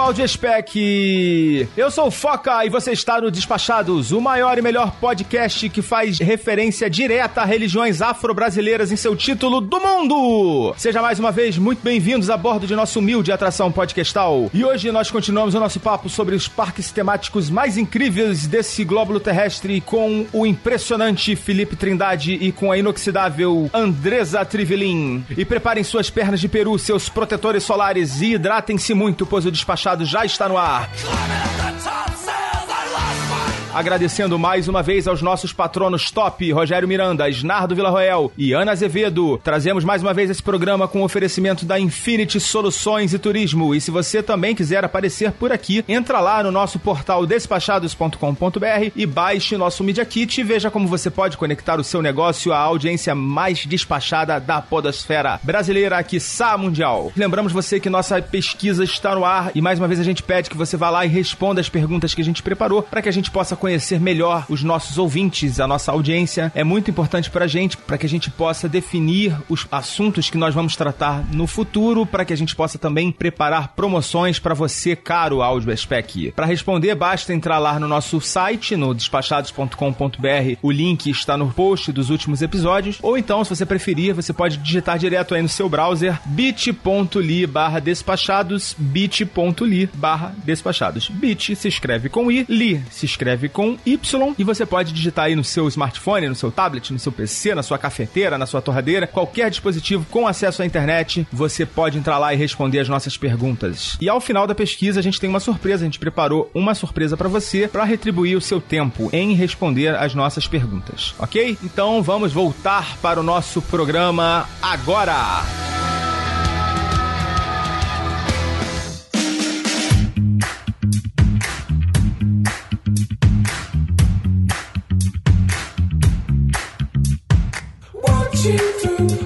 Caro Audiespec! Eu sou o Foca e você está no Despachados, o maior e melhor podcast que faz referência direta a religiões afro-brasileiras em seu título do mundo! Seja mais uma vez muito bem-vindos a bordo de nossa humilde atração podcastal. E hoje nós continuamos o nosso papo sobre os parques temáticos mais incríveis desse glóbulo terrestre com o impressionante Felipe Trindade e com a inoxidável Andresa Trivelin. E preparem suas pernas de peru, seus protetores solares e hidratem-se muito, pois o Despachado já está no ar. Agradecendo mais uma vez aos nossos patronos top, Rogério Miranda, Snardo Villarroel e Ana Azevedo. Trazemos mais uma vez esse programa com oferecimento da Infinity Soluções e Turismo. E se você também quiser aparecer por aqui, entra lá no nosso portal despachados.com.br e baixe nosso Media Kit e veja como você pode conectar o seu negócio à audiência mais despachada da podosfera brasileira, quiçá mundial. Lembramos você que nossa pesquisa está no ar e mais uma vez a gente pede que você vá lá e responda as perguntas que a gente preparou para que a gente possa conhecer melhor os nossos ouvintes, a nossa audiência. É muito importante para a gente, para que a gente possa definir os assuntos que nós vamos tratar no futuro, para que a gente possa também preparar promoções para você, caro áudio. Para responder, basta entrar lá no nosso site, no despachados.com.br. O link está no post dos últimos episódios. Ou então, se você preferir, você pode digitar direto aí no seu browser bit.ly barra despachados, bit.ly barra despachados. Bit se escreve com i, li se escreve com Y e você pode digitar aí no seu smartphone, no seu tablet, no seu PC, na sua cafeteira, na sua torradeira, qualquer dispositivo com acesso à internet, você pode entrar lá e responder as nossas perguntas. E ao final da pesquisa, a gente tem uma surpresa, a gente preparou uma surpresa para você para retribuir o seu tempo em responder as nossas perguntas, ok? Então vamos voltar para o nosso programa agora. you through.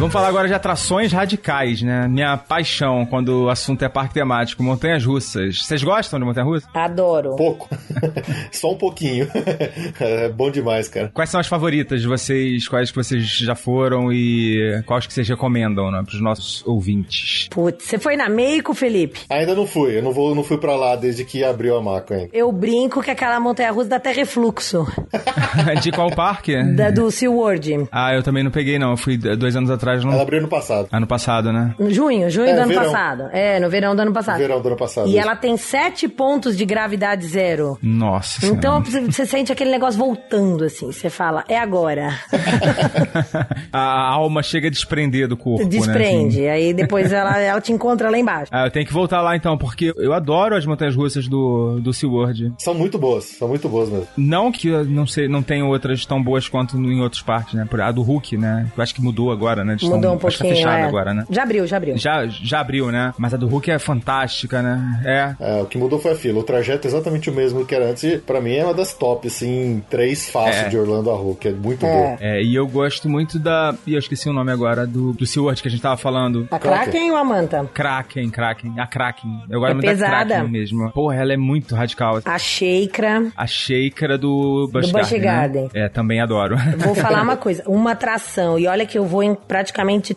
Vamos falar agora de atrações radicais, né? Minha paixão quando o assunto é parque temático, montanhas russas. Vocês gostam de montanha russa? Adoro. Pouco. Só um pouquinho. é bom demais, cara. Quais são as favoritas de vocês? Quais que vocês já foram e quais que vocês recomendam, né, pros nossos ouvintes? Putz, você foi na Meico, Felipe? Ainda não fui. Eu não, vou, não fui pra lá desde que abriu a maca, hein? Eu brinco que aquela montanha russa dá até refluxo. de qual parque? Da do SeaWorld. Ah, eu também não peguei, não. Eu fui dois anos atrás. Não... Ela abriu ano passado. Ano passado, né? Junho, junho É, do ano verão. passado. É, no verão do ano passado. Verão do ano passado. E isso. ela tem sete pontos de gravidade zero. Nossa Então Senhora. você você sente aquele negócio voltando, assim. Você fala, é agora. a alma chega a desprender do corpo, Desprende. né? assim. Aí depois ela, ela te encontra lá embaixo. Ah, eu tenho que voltar lá então, porque eu adoro as montanhas russas do, do SeaWorld. São muito boas. São muito boas mesmo. Não que eu não sei, não tenho outras tão boas quanto em outros parques, né? Por- A do Hulk, né? Eu acho que mudou agora, né? Eles Mudou tão- um acho que pouquinho. tá fechada é. agora, né? Já abriu, já abriu. Já, já abriu, né? Mas a do Hulk é fantástica, né? É. É, o que mudou foi a fila. O trajeto é exatamente o mesmo que era antes. E, pra mim é uma das top, assim, três fácil É. de Orlando a Hulk. É muito É. boa. É, e eu gosto muito da. E eu esqueci o nome agora, do, do SeaWorld que a gente tava falando. A Kraken. Kraken ou a Manta? Kraken, Kraken. A Kraken. Eu gosto É muito pesada. da Kraken mesmo. Porra, ela é muito radical. A Sheikra. A Shaker do Busch Do Garden. Garden. Né? É, também adoro. Vou falar uma coisa, uma atração, e olha que eu vou em praticamente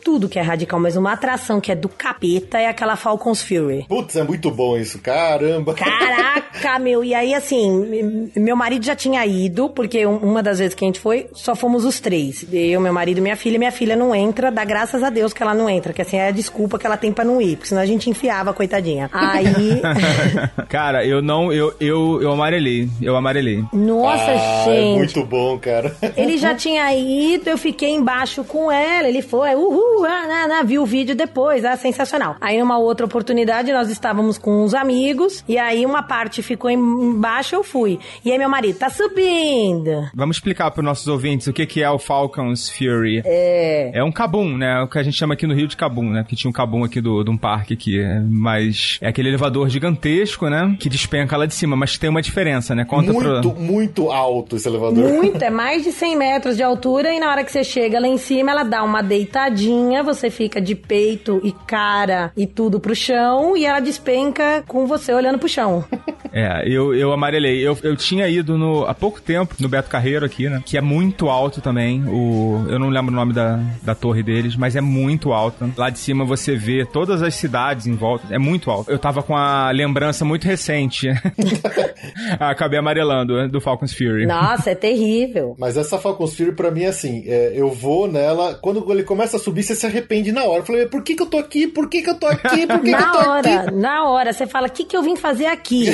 tudo que é radical, mas uma atração que é do capeta é aquela Falcons Fury. Putz, é muito bom isso. Caramba. Caraca, meu, e aí assim, meu marido já tinha ido, porque um- uma das vezes que a gente foi, só fomos os três. Eu, meu marido e minha filha, minha filha não entra, dá graças a Deus que ela não entra, que assim é a desculpa que ela tem pra não ir, porque senão a gente enfiava, coitadinha. Aí, Cara, eu não. Eu, eu, eu amarelei. Eu amarelei. nossa, ah, é gente. muito bom, cara. Ele já tinha ido, eu fiquei embaixo com ela, ele foi, é uhul, ah, né, né, viu o vídeo depois, é sensacional. Aí numa outra oportunidade nós estávamos com uns amigos e aí uma parte ficou embaixo, eu fui. E aí meu marido, tá subindo. Vamos explicar para os nossos ouvintes o que que é o Falcons Fury. É. É um cabum, né? O que a gente chama aqui no Rio de cabum, né? Que tinha um cabum aqui do, de um parque aqui. Mas é aquele elevador gigantesco, né? Que despenca lá de cima, mas tem uma diferença, né? Conta muito, pro... muito alto esse elevador. Muito, é mais de 100 metros de altura e na hora que você chega lá em cima, ela dá uma deitadinha, você fica de peito e cara e tudo pro chão e ela despenca com você olhando pro chão. É, eu, eu amarelei. Eu, eu tinha ido no, há pouco tempo no Beto Carreiro aqui, né? Que é muito alto também. O, eu não lembro o nome da, da torre deles, mas é muito alto. Lá de cima você vê todas as cidades em volta. É muito alto. Eu tava com a lembrança muito recente. Acabei amarelando né, do Falcons Fury. Nossa, é terrível. Mas essa Falcons Fury pra mim é assim, é, eu vou nela, quando ele começa a subir, você se arrepende na hora. Eu falei, por que que eu tô aqui? Por que que eu tô aqui? Por que na que eu tô hora, aqui? na hora, você fala, o que que eu vim fazer aqui?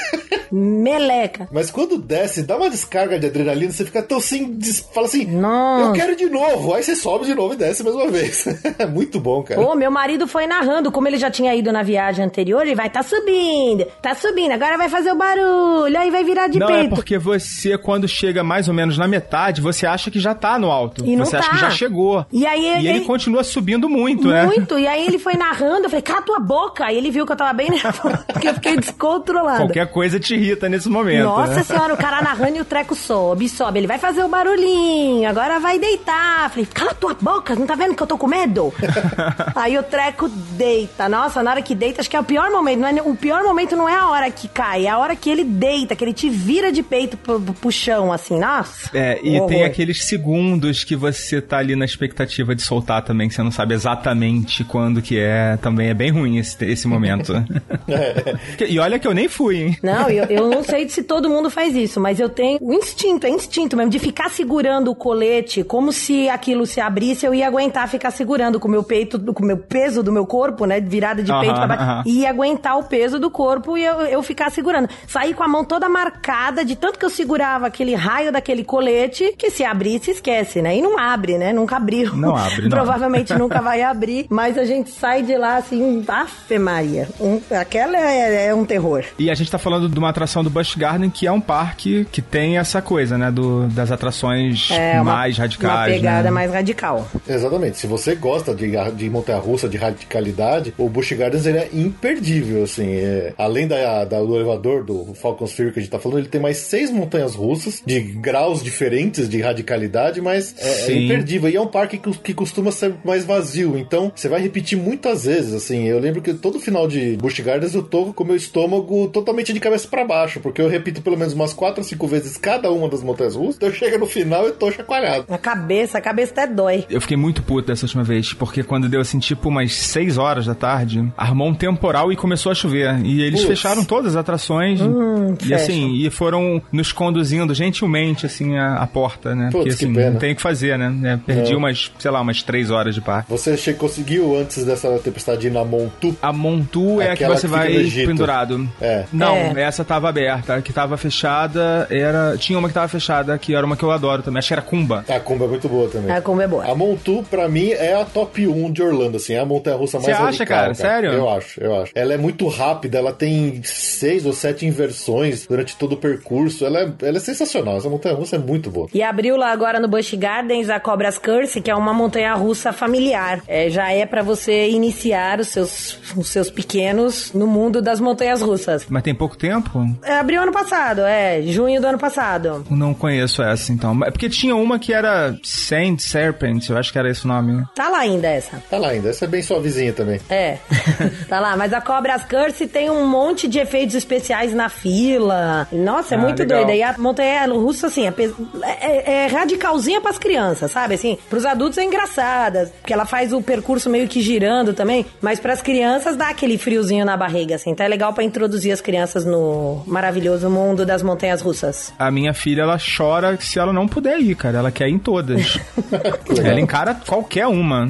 Meleca. Mas quando desce, dá uma descarga de adrenalina, você fica tão des- fala assim, Nossa. eu quero de novo. Aí você sobe de novo e desce mais uma vez. é muito bom, cara. Ô, meu marido foi narrando, como ele já tinha ido na viagem anterior, ele vai tá subindo, tá subindo, agora vai fazer o barulho, aí vai virar de Não, é peito. porque você, quando chega mais ou menos na metade, você acha que já tá no alto. E não você acha tá. que já chegou. E aí E ele ele- continua subindo muito, né? Muito, e aí ele foi narrando, eu falei, cala tua boca, aí ele viu que eu tava bem nervosa, porque eu fiquei descontrolada. Qualquer coisa te irrita nesse momento. Nossa né? senhora, o cara narrando e o treco sobe, sobe. Ele vai fazer o barulhinho, agora vai deitar. Falei, cala tua boca, não tá vendo que eu tô com medo? Aí o treco deita. Nossa, na hora que deita, acho que é o pior momento. Não é, o pior momento não é a hora que cai, é a hora que ele deita, que ele te vira de peito pro, pro chão, assim. Nossa. É, e horror. tem aqueles segundos que você tá ali na expectativa de soltar também, que você não sabe exatamente quando que é. Também é bem ruim esse, esse momento. E olha que eu nem fui, hein? Não, eu, eu não sei se todo mundo faz isso, mas eu tenho o instinto, é instinto mesmo, de ficar segurando o colete como se aquilo se abrisse, eu ia aguentar ficar segurando com o meu peito, com o meu peso do meu corpo, né? Virada de Aham, peito pra baixo. aham. E ia aguentar o peso do corpo e eu, eu ficar segurando. Saí com a mão toda marcada, de tanto que eu segurava aquele raio daquele colete, que se abrisse, esquece, né? E não abre, né? Nunca abriu. Não abre, não. Provavelmente nunca vai abrir, mas a gente sai de lá assim, afe Maria. Um- aquela é, é um terror. E a gente tá falando de uma atração do Busch Garden, que é um parque que tem essa coisa, né? Do, das atrações É uma, mais radicais. Uma pegada né? mais radical. Exatamente. Se você gosta de, de montanha-russa, de radicalidade, o Busch Gardens ele é imperdível, assim. É, além da, da- do elevador do Falcons Fury que a gente tá falando, ele tem mais seis montanhas russas de graus diferentes de radicalidade, mas é, é imperdível. E é um parque que, que costuma ser mais vazio, então você vai repetir muitas vezes, assim. Eu lembro que todo final de Busch Gardens eu tô com o meu estômago totalmente de cabeça pra baixo, porque eu repito pelo menos umas quatro ou cinco vezes cada uma das montanhas russas, então chega no final e tô chacoalhado. A cabeça, a cabeça até dói. Eu fiquei muito puto dessa última vez, porque quando deu assim, tipo umas 6 horas da tarde, armou um temporal e começou a chover. E eles Putz. fecharam todas as atrações. e fecham. assim, e foram nos conduzindo gentilmente, assim, a, a porta, né? Putz, porque que assim, pena. não tem o que fazer, né? É, perdi É. umas, sei lá, umas 3 horas de parque. Você conseguiu, antes dessa tempestade, ir na Montu? A Montu é a que você vai pendurado. É. Não, É. essa tava aberta. A que tava fechada era. Tinha uma que tava fechada, que era uma que eu adoro também. Acho que era Kumba. A Kombi é muito boa também. A Kombi é boa. A Montu, pra mim, é a top 1 de Orlando, assim. É a montanha-russa mais Você acha, radical, cara? Sério? Eu acho, eu acho. Ela é muito rápida, ela tem seis ou sete inversões durante todo o percurso. Ela é, ela é sensacional. Essa montanha-russa é muito boa. E abriu lá agora no Busch Gardens a Cobras Curse, que é uma montanha russa familiar. É, já é pra você iniciar os seus, os seus pequenos no mundo das montanhas russas. Mas tem pouco tempo? É, abriu ano passado, é, junho do ano passado. Não conheço essa, então. É porque tinha uma que era Saint Serpent, eu acho que era esse o nome. Tá lá ainda essa. Tá lá ainda. Essa é bem suavezinha também. É, tá lá. Mas a Cobras Curse tem um monte de efeitos especiais na fila. Nossa, é Ah, muito legal. doida. E a montanha russa, assim, é, pe- é- é radicalzinha pras crianças, sabe? Assim, pros adultos é engraçada, porque ela faz o percurso meio que girando também. Mas pras crianças dá aquele friozinho na barriga, assim. Então é legal pra introduzir as crianças no, maravilhoso mundo das montanhas russas? A minha filha, ela chora se ela não puder ir, cara. Ela quer ir em todas. ela encara qualquer uma.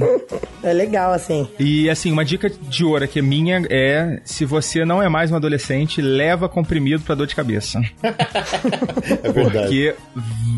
É legal, assim. E, assim, uma dica de ouro aqui minha é: se você não é mais um adolescente, leva comprimido pra dor de cabeça. É verdade. Porque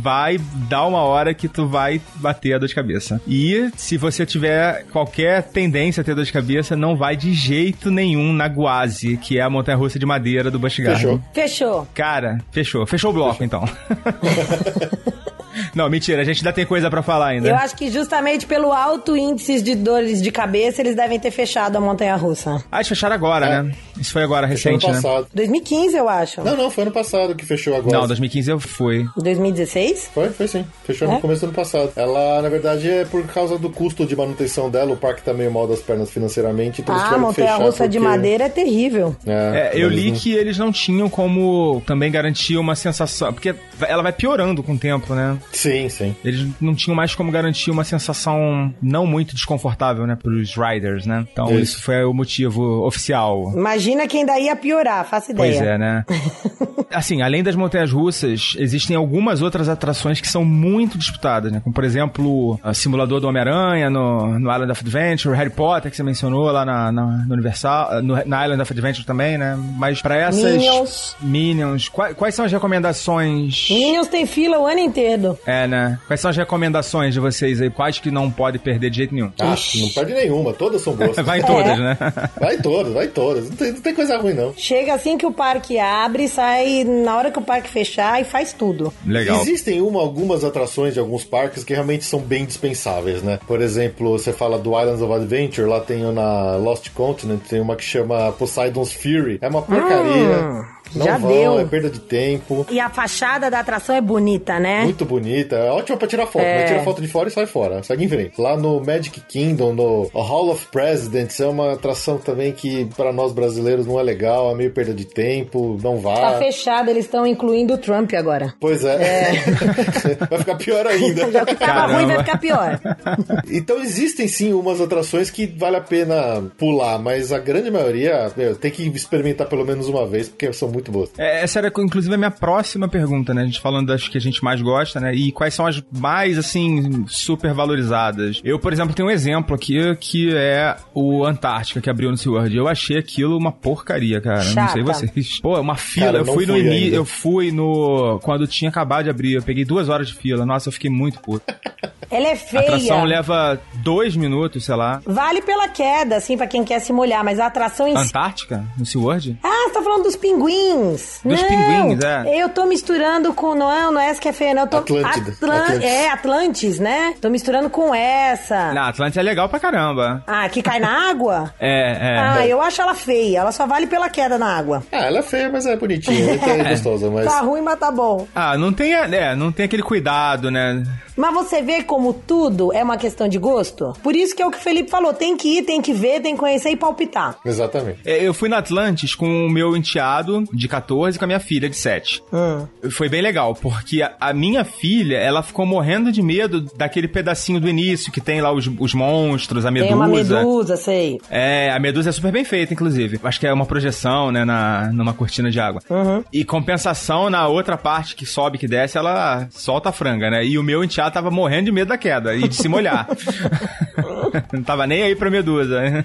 vai dar uma hora que tu vai bater a dor de cabeça. E se você tiver qualquer tendência a ter dor de cabeça, não vai de jeito nenhum na Guazi, que é a montanha russa de madeira do Busch Gardens. Fechou. Fechou. Cara, fechou. Fechou o bloco, então. Não, mentira, a gente ainda tem coisa pra falar ainda. Eu acho que justamente pelo alto índice de dores de cabeça, eles devem ter fechado a montanha russa. Ah, eles fecharam agora, É. né? Isso foi agora, Fechou ano recente, né? passado. 2015, eu acho. Não, não, foi ano passado que fechou agora. Não, 2015 eu fui. 2016? Foi, foi sim. Fechou É? no começo do ano passado. Ela, na verdade, é por causa do custo de manutenção dela. O parque tá meio mal das pernas financeiramente, então eles Ah, a tiveram que montanha fechar russa de porque- madeira é terrível. É, eu eles li não- que eles não tinham como também garantir uma sensação. Porque ela vai piorando com o tempo, né? Sim, sim. Eles não tinham mais como garantir uma sensação não muito desconfortável, né, pros riders, né? Então Isso. isso foi o motivo oficial. Imagina quem daí ia piorar, faço ideia. Pois é, né? assim, além das montanhas russas, existem algumas outras atrações que são muito disputadas, né? Como, por exemplo, o simulador do Homem-Aranha no, no Island of Adventure, Harry Potter, que você mencionou lá na, na- no Universal, no, na Island of Adventure também, né? Mas pra essas... Minions. Minions. Quais, quais são as recomendações... Minions tem fila o ano inteiro. É, né? Quais são as recomendações de vocês aí? Quais que não pode perder de jeito nenhum? Ah, não perde nenhuma. Todas são boas. Vai em É. todas, né? Vai todas, vai todas. Não tem, não tem coisa ruim, não. Chega assim que o parque abre, sai na hora que o parque fechar e faz tudo. Legal. Existem uma, algumas atrações de alguns parques que realmente são bem dispensáveis, né? Por exemplo, você fala do Islands of Adventure, lá tem na Lost Continent, tem uma que chama Poseidon's Fury. É uma porcaria. Não já vão, deu. é perda de tempo. E a fachada da atração é bonita, né? Muito bonita, é ótima pra tirar foto, É. mas tira foto de fora e sai fora, segue em frente. Lá no Magic Kingdom, no Hall of Presidents, é uma atração também que pra nós brasileiros não é legal, é meio perda de tempo, não vá. Tá fechada, eles estão incluindo o Trump agora. Pois é. vai ficar pior ainda. Já o que tava Caramba. ruim vai ficar pior. Então existem sim umas atrações que vale a pena pular, mas a grande maioria meu, tem que experimentar pelo menos uma vez, porque são muito boas. É, essa era, inclusive, a minha próxima pergunta, né? A gente falando das que a gente mais gosta, né? E quais são as mais, assim, super valorizadas. Eu, por exemplo, tenho um exemplo aqui que é o Antártica, que abriu no SeaWorld. Eu achei aquilo uma porcaria, cara. Não sei Chata. vocês. Pô, uma fila. Cara, eu eu fui no ainda. Eu fui no... Quando tinha acabado de abrir. Eu peguei duas horas de fila. Nossa, eu fiquei muito puto. Ela é A atração feia. leva dois minutos, sei lá. Vale pela queda, assim, pra quem quer se molhar, mas a atração em. Antártica? No SeaWorld? Ah, você tá falando dos pinguins. Dos não, pinguins, é. Eu tô misturando com. Não, não é essa que é feia, não. Eu tô, Atlântida. Atlan- Atlantis. É, Atlantis, né? Tô misturando com essa. Na Atlântica é legal pra caramba. Ah, que cai na água? É, é. Ah, eu acho ela feia. Ela só vale pela queda na água. Ah, ela é feia, mas é bonitinha, é gostosa, mas... Tá ruim, mas tá bom. Ah, não tem, é, não tem aquele cuidado, né? Mas você vê como tudo é uma questão de gosto? Por isso que é o que o Felipe falou. Tem que ir, tem que ver, tem que conhecer e palpitar. Exatamente. É, Eu fui na Atlantis com o meu enteado de 14 e com a minha filha de 7. Hum. Foi bem legal, porque a, a minha filha, ela ficou morrendo de medo daquele pedacinho do início que tem lá os, os monstros, a medusa. Tem uma medusa, sei. É, a medusa é super bem feita, inclusive. Acho que é uma projeção, né, na, numa cortina de água. Uhum. E compensação, na outra parte que sobe, que desce, ela solta a franga, né? E o meu enteado tava morrendo de medo da queda e de se molhar. Não tava nem aí pra medusa.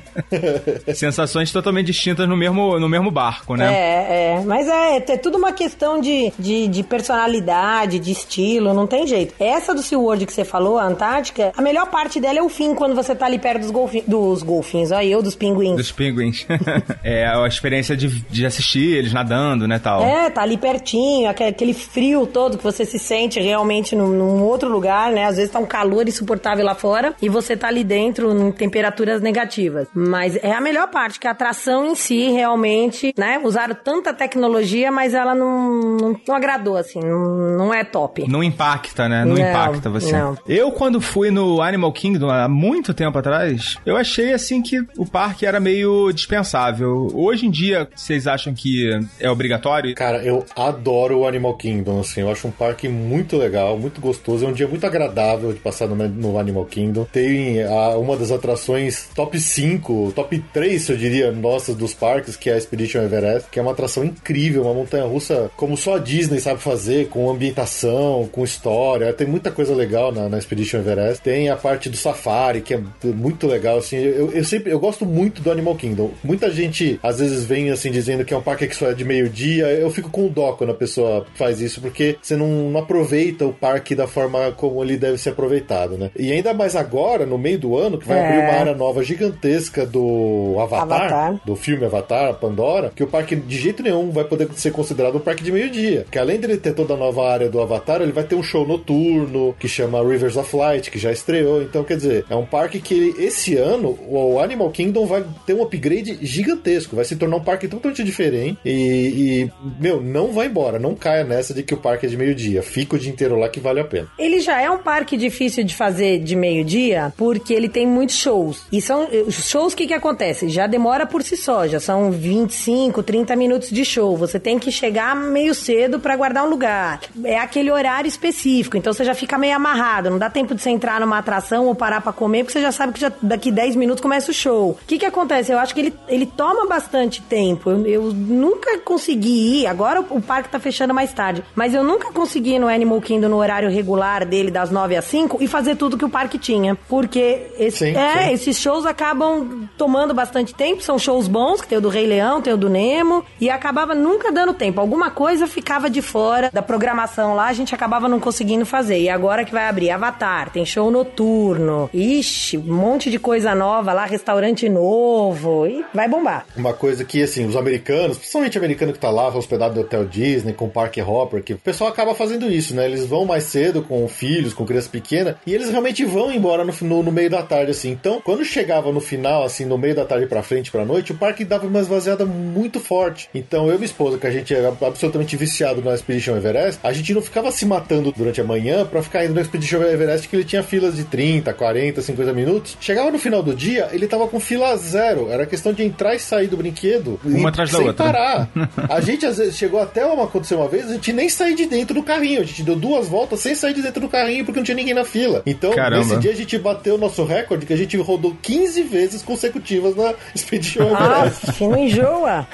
Sensações totalmente distintas no mesmo, no mesmo barco, né? É, é. Mas é, é tudo uma questão de, de, de personalidade, de estilo, não tem jeito. Essa do SeaWorld que você falou, a Antártica, a melhor parte dela é o fim, quando você tá ali perto dos, golfi dos golfinhos, ó, eu, dos pinguins. Dos pinguins. é a experiência de, de assistir eles nadando, né, tal. É, tá ali pertinho, aque- aquele frio todo que você se sente realmente num, num outro lugar, né? Às vezes tá um calor insuportável lá fora e você tá ali dentro em temperaturas negativas. Mas é a melhor parte, que a atração em si realmente, né? Usaram tanta tecnologia, mas ela não, não, não agradou, assim, não, não é top. No impacta impacta, né? Não, não impacta você. Não. Eu, quando fui no Animal Kingdom há muito tempo atrás, eu achei assim que o parque era meio dispensável. Hoje em dia, vocês acham que é obrigatório? Cara, eu adoro o Animal Kingdom, assim. Eu acho um parque muito legal, muito gostoso. É um dia muito agradável de passar no, no Animal Kingdom. Tem a, uma das atrações top 5, top 3, eu diria, nossas dos parques, que é a Expedition Everest, que é uma atração incrível, uma montanha russa como só a Disney sabe fazer, com ambientação, com história. Tem muita coisa legal na, na Expedition Everest. Tem a parte do safari, que é muito legal, assim. Eu, eu sempre, eu gosto muito do Animal Kingdom. Muita gente, às vezes, vem, assim, dizendo que é um parque que só é de meio-dia. Eu fico com dó quando a pessoa faz isso, porque você não, não aproveita o parque da forma como ele deve ser aproveitado, né? E ainda mais agora, no meio do ano, que vai é. abrir uma área nova gigantesca do Avatar, Avatar, do filme Avatar, Pandora, que o parque de jeito nenhum vai poder ser considerado um parque de meio-dia. Que além dele ter toda a nova área do Avatar, ele vai ter um show noturno que chama Rivers of Light, que já estreou. Então, quer dizer, é um parque que esse ano o Animal Kingdom vai ter um upgrade gigantesco, vai se tornar um parque totalmente diferente. E, e meu, não vai embora, não caia nessa de que o parque é de meio-dia. Fica o dia inteiro lá que vale a pena. Ele já é um parque difícil de fazer de meio-dia, porque ele tem muitos shows. E são os shows, que que acontece? Já demora por si só, já são 25, 30 minutos de show. Você tem que chegar meio cedo para guardar um lugar. É aquele horário específico, então você já fica meio amarrado, não dá tempo de você entrar numa atração ou parar para comer, porque você já sabe que já daqui 10 minutos começa o show. O que que acontece? Eu acho que ele, ele toma bastante tempo. Eu, eu nunca consegui ir, agora o, o parque tá fechando mais tarde, mas eu nunca consegui ir no Animal Kingdom no horário regular dele das 9 às 5 e fazer tudo que o parque tinha, porque esse, sim, é, sim. esses shows acabam tomando bastante tempo, são shows bons, que tem o do Rei Leão, tem o do Nemo, e acabava nunca dando tempo. Alguma coisa ficava de fora da programação lá, a gente acabava não conseguindo fazer. E agora que vai abrir Avatar, tem show noturno, ixi, um monte de coisa nova lá, restaurante novo, e vai bombar. Uma coisa que, assim, os americanos, principalmente americano que tá lá, hospedado no Hotel Disney, com o Park Hopper, que o pessoal acaba fazendo isso, né? Eles vão mais cedo com filhos, com criança pequena, e eles realmente vão embora no, no, no meio da tarde, assim. Então, quando chegava no final, assim, no meio da tarde pra frente, pra noite, o parque dava uma esvaziada muito forte. Então, eu e minha esposa, que a gente é absolutamente viciado na Expedition Everest, a gente não ficava se matando durante a manhã pra ficar indo na Expedition Everest, que ele tinha filas de 30, 40, 50 minutos. Chegava no final do dia, ele tava com fila zero. Era questão de entrar e sair do brinquedo. Uma atrás da sem outra. parar. a gente, às vezes, chegou até uma acontecer uma vez, a gente nem saiu de dentro do carrinho. A gente deu duas voltas sem sair de dentro do carrinho porque não tinha ninguém na fila. Então, Caramba. nesse dia a gente bateu o nosso recorde, que a gente rodou 15 vezes consecutivas na Expedition Everest. Ah, não enjoa.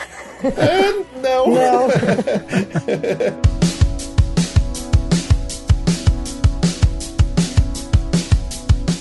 É, não. Não.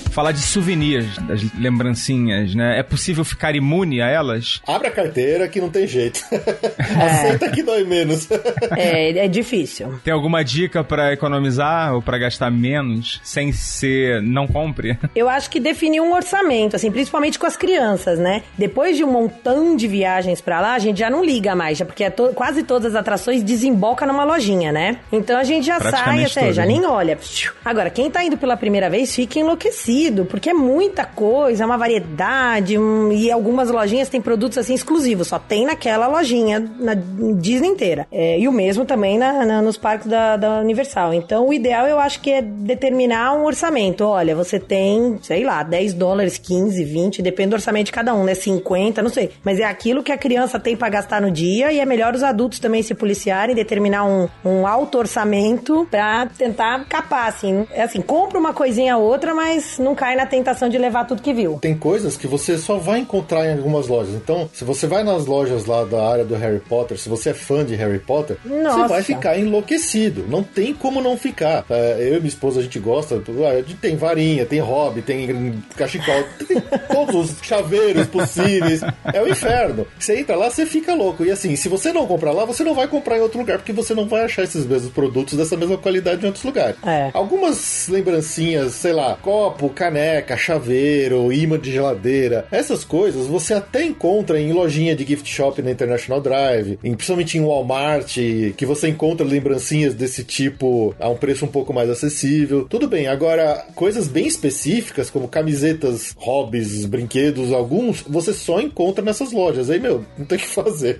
falar de souvenirs, das lembrancinhas, né? É possível ficar imune a elas? Abre a carteira que não tem jeito. É. Aceita que dói menos. é, é difícil. Tem alguma dica para economizar ou para gastar menos sem ser não compre? Eu acho que definir um orçamento, assim, principalmente com as crianças, né? Depois de um montão de viagens para lá, a gente já não liga mais, já porque é to quase todas as atrações desemboca numa lojinha, né? Então a gente já sai, até, já nem olha. Agora, quem tá indo pela primeira vez fica enlouquecido porque é muita coisa, é uma variedade, um, e algumas lojinhas têm produtos assim exclusivos, só tem naquela lojinha, na Disney inteira. É, e o mesmo também na, na, nos parques da, da Universal. Então, o ideal eu acho que é determinar um orçamento. Olha, você tem, sei lá, 10 dólares, 15, 20, depende do orçamento de cada um, né? 50, não sei. Mas é aquilo que a criança tem para gastar no dia e é melhor os adultos também se policiarem, determinar um, um alto orçamento para tentar capar, assim. É assim, compra uma coisinha ou outra, mas não cai na tentação de levar tudo que viu. Tem coisas que você só vai encontrar em algumas lojas. Então, se você vai nas lojas lá da área do Harry Potter, se você é fã de Harry Potter, Nossa. você vai ficar enlouquecido. Não tem como não ficar. É, eu e minha esposa, a gente gosta. Tem varinha, tem hobby, tem cachecol, tem todos os chaveiros possíveis. É o inferno. Você entra lá, você fica louco. E assim, se você não comprar lá, você não vai comprar em outro lugar, porque você não vai achar esses mesmos produtos dessa mesma qualidade em outros lugares. É. Algumas lembrancinhas, sei lá, copo, caneca, chaveiro, imã de geladeira, essas coisas você até encontra em lojinha de gift shop na International Drive, em, principalmente em Walmart, que você encontra lembrancinhas desse tipo a um preço um pouco mais acessível. Tudo bem, agora coisas bem específicas como camisetas, hobbies, brinquedos, alguns você só encontra nessas lojas. Aí, meu, não tem o que fazer.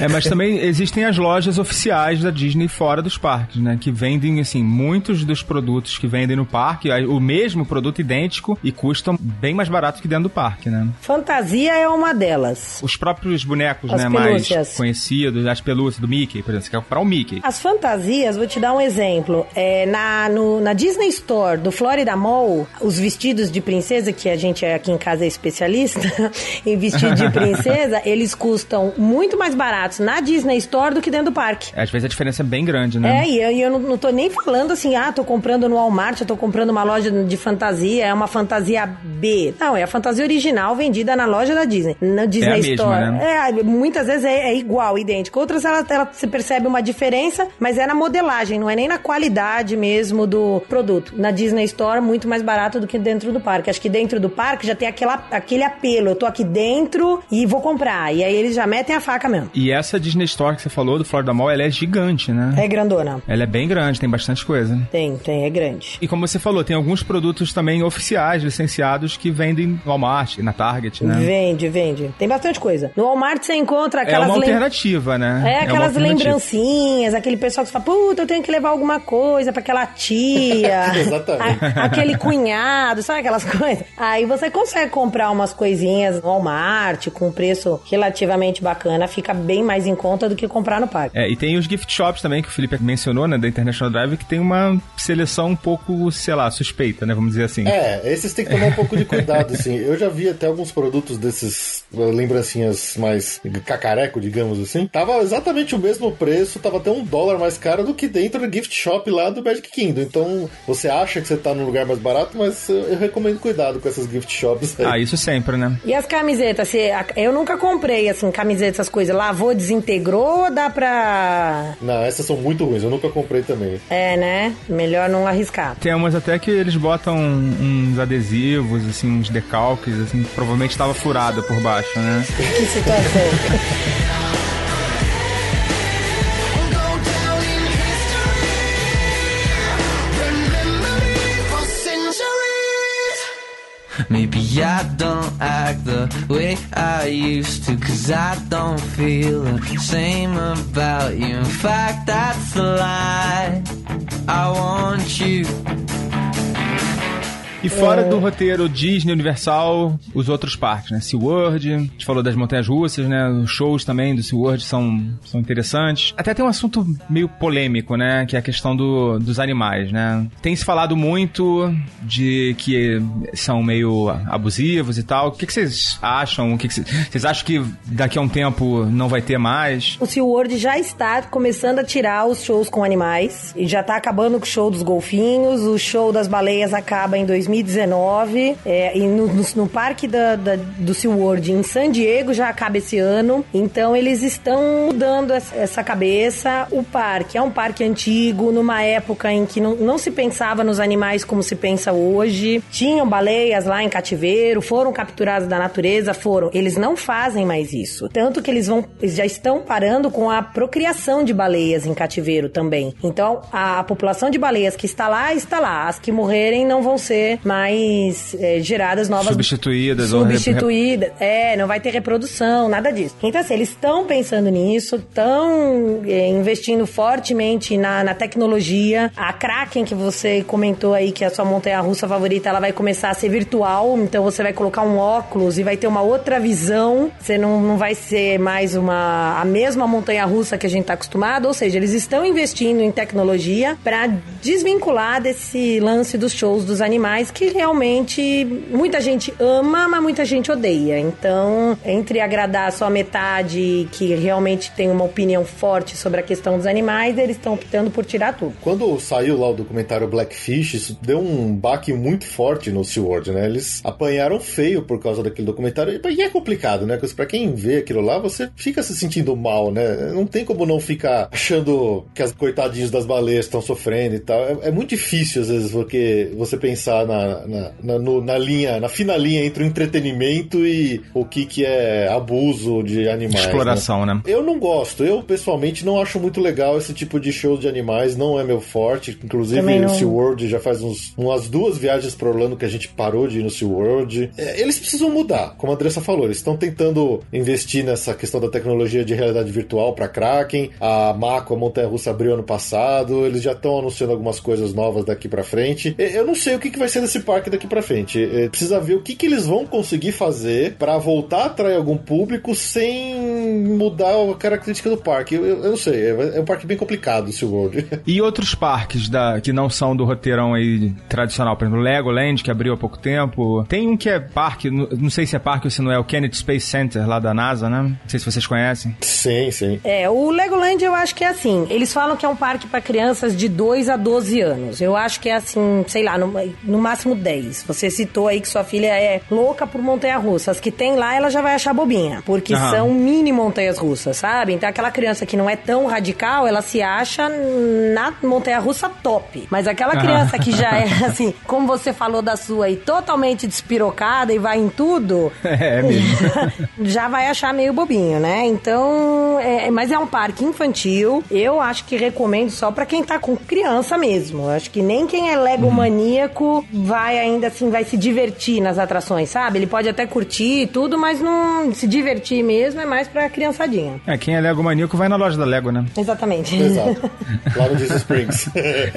é, mas também existem as lojas oficiais da Disney fora dos parques, né? Que vendem, assim, muitos dos produtos que vendem no parque, o mesmo produto idêntico e custam bem mais barato que dentro do parque, né? Fantasia é uma delas. Os próprios bonecos, as né, pelúcias. mais conhecidos, as pelúcias do Mickey, por exemplo, você quer comprar o Mickey. As fantasias, vou te dar um exemplo. É, na, no, na Disney Store do Florida Mall, os vestidos de princesa, que a gente aqui em casa é especialista em vestido de princesa, eles custam muito mais baratos na Disney Store do que dentro do parque. Às vezes a diferença é bem grande, né? É, e eu, eu não, não tô nem falando assim, ah, tô comprando no Walmart, eu tô comprando uma loja de fantasia, é uma fantasia B. Não, é a fantasia original vendida na loja da Disney. Na Disney é Store. Mesma, né? É, muitas vezes é, é, igual, idêntico. Outras ela, ela se percebe uma diferença, mas é na modelagem, não é nem na qualidade mesmo do produto. Na Disney Store, muito mais barato do que dentro do parque. Acho que dentro do parque já tem aquela, aquele apelo. Eu tô aqui dentro e vou comprar. E aí eles já metem a faca mesmo. E essa Disney Store que você falou, do Florida Mall, ela é gigante, né? É grandona. Ela é bem grande, tem bastante coisa. Tem, tem, é grande. E como você falou, tem alguns produtos também oficiais, licenciados, que vendem no Walmart, na Target, né? Vende, vende. Tem bastante coisa. No Walmart você encontra aquelas... É uma alternativa, né? É, aquelas é lembrancinhas, aquele pessoal que fala, puta, eu tenho que levar alguma coisa pra aquela tia. Exatamente. A, aquele cunhado, sabe aquelas coisas? Aí você consegue comprar umas coisinhas no Walmart com preço relativamente bacana, fica bem mais em conta do que comprar no parque. É, e tem os gift shops também que o Felipe mencionou, né, da International Drive, que tem uma seleção um pouco, sei lá, suspeita, né, vamos dizer assim. É, esses tem que tomar um pouco de cuidado, assim. Eu já vi até alguns produtos desses eh, lembrancinhas mais cacareco, digamos assim. Tava exatamente o mesmo preço, tava até um dólar mais caro do que dentro do gift shop lá do Magic Kingdom. Então, você acha que você tá num lugar mais barato, mas eu recomendo cuidado com essas gift shops aí. Ah, isso sempre, né? E as camisetas? Eu nunca comprei, assim, camisetas, essas coisas. Lavou, desintegrou ou dá pra... Não, essas são muito ruins. Eu nunca comprei também. É, né? Melhor não arriscar. Tem umas até que eles botam uns adesivos, assim, uns decalques, assim, provavelmente estava furada por baixo, né? que situação. Maybe I don't act the way I used to, cause I don't feel the same about you. In fact, that's a lie. I want you. E fora é... do roteiro Disney, Universal, os outros parques, né? SeaWorld, a gente falou das montanhas russas, né? Os shows também do SeaWorld são, são interessantes. Até tem um assunto meio polêmico, né? Que é a questão do, dos animais, né? Tem se falado muito de que são meio abusivos e tal. O que, que vocês acham? O que, que vocês acham que daqui a um tempo não vai ter mais? O SeaWorld já está começando a tirar os shows com animais. E já está acabando com o show dos golfinhos. O show das baleias acaba em 2020 2019. É, e no, no, no parque da, da, do SeaWorld em San Diego já acaba esse ano. Então eles estão mudando essa, cabeça. O parque é um parque antigo, numa época em que não, não se pensava nos animais como se pensa hoje. Tinham baleias lá em cativeiro, foram capturadas da natureza, foram. Eles não fazem mais isso. Tanto que eles vão, já estão parando com a procriação de baleias em cativeiro também. Então a população de baleias que está lá, está lá. As que morrerem não vão ser mais é, geradas novas. Substituídas. Substituídas. É, não vai ter reprodução, nada disso. Então, assim, eles estão pensando nisso, estão é, investindo fortemente na, na tecnologia. A Kraken, que você comentou aí, que é a sua montanha-russa favorita, ela vai começar a ser virtual. Então, você vai colocar um óculos e vai ter uma outra visão. Você não, não vai ser mais uma a mesma montanha-russa que a gente está acostumado. Ou seja, eles estão investindo em tecnologia para desvincular desse lance dos shows dos animais que realmente muita gente ama, mas muita gente odeia. Então, entre agradar só a metade que realmente tem uma opinião forte sobre a questão dos animais, eles estão optando por tirar tudo. Quando saiu lá o documentário Blackfish, isso deu um baque muito forte no SeaWorld, né? Eles apanharam feio por causa daquele documentário. E é complicado, né? Porque pra quem vê aquilo lá, você fica se sentindo mal, né? Não tem como não ficar achando que as coitadinhos das baleias estão sofrendo e tal. É, é muito difícil, às vezes, porque você pensar na na, na, na, no, na linha, na fina linha entre o entretenimento e o que, que é abuso de animais. Exploração, né? né? Eu não gosto. Eu, pessoalmente, não acho muito legal esse tipo de show de animais. Não é meu forte. Inclusive, não... o SeaWorld já faz uns, umas duas viagens para Orlando que a gente parou de ir no SeaWorld. É, eles precisam mudar, como a Andressa falou. Eles estão tentando investir nessa questão da tecnologia de realidade virtual para Kraken. A Mako, a montanha-russa, abriu ano passado. Eles já estão anunciando algumas coisas novas daqui para frente. Eu não sei o que, que vai ser desse parque daqui para frente. É, precisa ver o que, que eles vão conseguir fazer para voltar a atrair algum público sem mudar a característica do parque. Eu, eu, eu não sei, é, é, um parque bem complicado o SeaWorld. E outros parques da, que não são do roteirão aí tradicional, por exemplo, Legoland, que abriu há pouco tempo. Tem um que é parque, não sei se é parque ou se não é, o Kennedy Space Center lá da NASA, né? Não sei se vocês conhecem. Sim, sim. É, o Legoland eu acho que é assim. Eles falam que é um parque para crianças de 2 a 12 anos. Eu acho que é assim, sei lá, no, no máximo 10. Você citou aí que sua filha é louca por montanha-russa. As que tem lá, ela já vai achar bobinha. Porque Aham. são mini montanhas russas, sabe? Então aquela criança que não é tão radical, ela se acha na montanha-russa top. Mas aquela criança que já é, assim, como você falou da sua aí, totalmente despirocada e vai em tudo, é, é já vai achar meio bobinho, né? Então, é, mas é um parque infantil. Eu acho que recomendo só para quem tá com criança mesmo. Eu acho que nem quem é Lego maníaco vai ainda assim, vai se divertir nas atrações, sabe? Ele pode até curtir tudo, mas não se divertir mesmo é mais pra criançadinha. É, quem é Lego maníaco vai na loja da Lego, né? Exatamente. Exato. Lá no Disney Springs.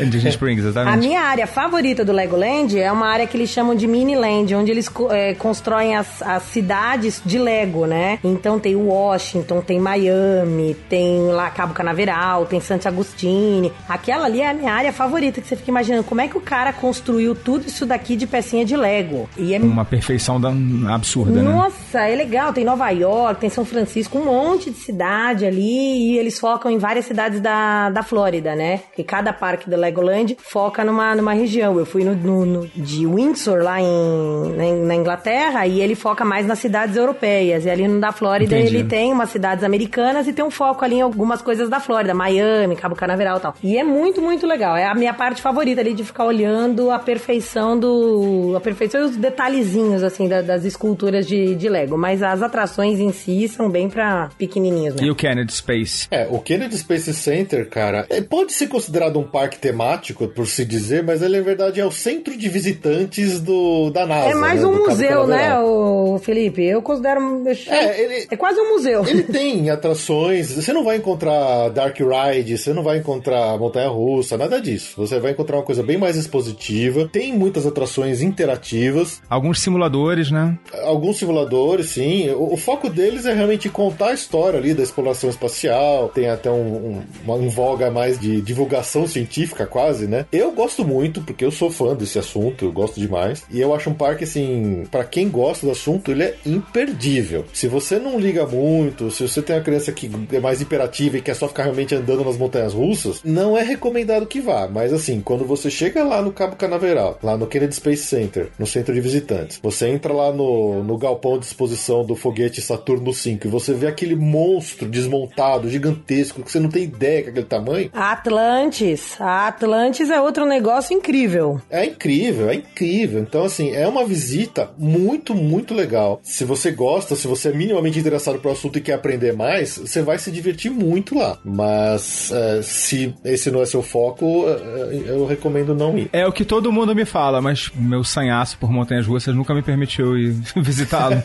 Disney Springs, exatamente. A minha área favorita do Legoland é uma área que eles chamam de Mini Land, onde eles é, constroem as, as cidades de Lego, né? Então tem Washington, tem Miami, tem lá Cabo Canaveral, tem Santo Agostini. Aquela ali é a minha área favorita, que você fica imaginando como é que o cara construiu tudo isso daqui de pecinha de Lego. E é uma perfeição da... absurda, Nossa, né? Nossa, é legal. Tem Nova York, tem São Francisco, um monte de cidade ali e eles focam em várias cidades da, da Flórida, né? Que cada parque do Legoland foca numa, numa região. Eu fui no, no, no de Windsor, lá em, na Inglaterra, e ele foca mais nas cidades europeias. E ali no da Flórida Entendi. ele tem umas cidades americanas e tem um foco ali em algumas coisas da Flórida, Miami, Cabo Canaveral e tal. E é muito, muito legal. É a minha parte favorita ali de ficar olhando a perfeição do. a perfeição e os detalhezinhos, assim, da, das esculturas de, de Lego. Mas as atrações em si são bem pra pequenininhos, né? E o Kennedy Space? É, o Kennedy Space Center, cara, é, pode ser considerado um parque temático, por se dizer, mas ele, na verdade, é o centro de visitantes do, da NASA. É mais né, um museu, né, o Felipe? Eu considero. É, ele, é quase um museu. Ele tem atrações. Você não vai encontrar Dark Ride, você não vai encontrar Montanha Russa, nada disso. Você vai encontrar uma coisa bem mais expositiva. Tem muitas atrações interativas. Alguns simuladores, né? Alguns simuladores, sim. O, o foco deles é realmente contar a história ali da exploração espacial. Tem até um, um, uma um voga mais de divulgação científica, quase, né? Eu gosto muito, porque eu sou fã desse assunto, eu gosto demais. E eu acho um parque, assim, para quem gosta do assunto, ele é imperdível. Se você não liga muito, se você tem uma criança que é mais imperativa e quer só ficar realmente andando nas montanhas russas, não é recomendado que vá. Mas assim, quando você chega lá no Cabo Canaveral, lá no Kennedy Space Center, no centro de visitantes, você entra lá no, no galpão de exposição do foguete Saturno 5 e você vê aquele monstro desmontado, gigantesco, que você não tem ideia que é aquele tamanho. Atlantis. A Atlantis é outro negócio incrível. É incrível, é incrível. Então, assim, é uma visita muito, muito legal. Se você gosta, se você é minimamente interessado pro assunto e quer aprender mais, você vai se divertir muito lá. Mas é, se esse não é seu foco, é, eu recomendo não ir. É o que todo mundo me fala, mas meu sanhaço por montanhas russas nunca me permitiu ir visitá-lo.